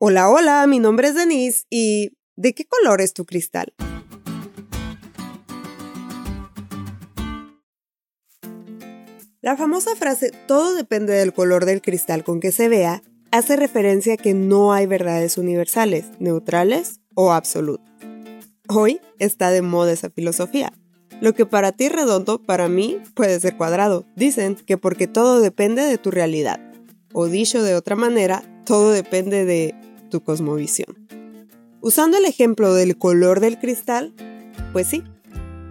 Hola, hola, mi nombre es Denise y ¿de qué color es tu cristal? La famosa frase todo depende del color del cristal con que se vea hace referencia a que no hay verdades universales, neutrales o absolutas. Hoy está de moda esa filosofía. Lo que para ti es redondo, para mí puede ser cuadrado. Dicen que porque todo depende de tu realidad. O dicho de otra manera, todo depende de tu cosmovisión. Usando el ejemplo del color del cristal, pues sí,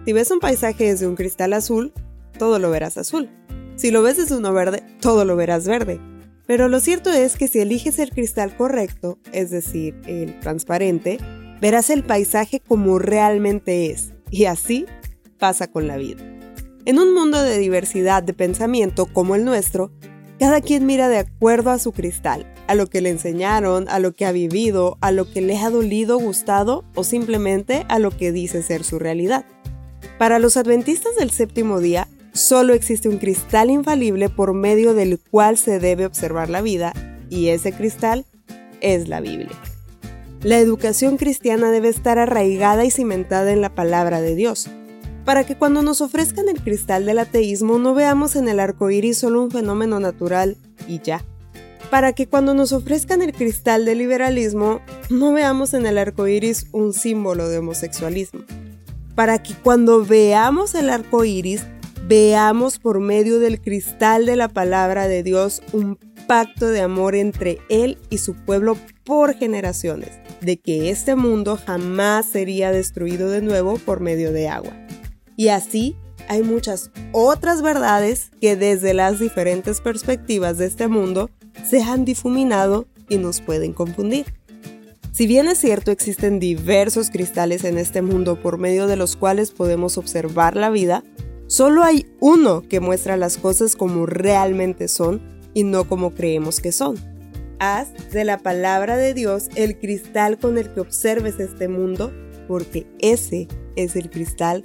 si ves un paisaje desde un cristal azul, todo lo verás azul. Si lo ves desde uno verde, todo lo verás verde. Pero lo cierto es que si eliges el cristal correcto, es decir, el transparente, verás el paisaje como realmente es. Y así pasa con la vida. En un mundo de diversidad de pensamiento como el nuestro, cada quien mira de acuerdo a su cristal, a lo que le enseñaron, a lo que ha vivido, a lo que le ha dolido, gustado o simplemente a lo que dice ser su realidad. Para los adventistas del séptimo día, solo existe un cristal infalible por medio del cual se debe observar la vida y ese cristal es la Biblia. La educación cristiana debe estar arraigada y cimentada en la palabra de Dios, para que cuando nos ofrezcan el cristal del ateísmo no veamos en el arco iris solo un fenómeno natural y ya. Para que cuando nos ofrezcan el cristal del liberalismo no veamos en el arco iris un símbolo de homosexualismo. Para que cuando veamos el arco iris veamos por medio del cristal de la palabra de Dios un pacto de amor entre Él y su pueblo por generaciones, de que este mundo jamás sería destruido de nuevo por medio de agua. Y así hay muchas otras verdades que desde las diferentes perspectivas de este mundo se han difuminado y nos pueden confundir. Si bien es cierto existen diversos cristales en este mundo por medio de los cuales podemos observar la vida, solo hay uno que muestra las cosas como realmente son y no como creemos que son. Haz de la palabra de Dios el cristal con el que observes este mundo, porque ese es el cristal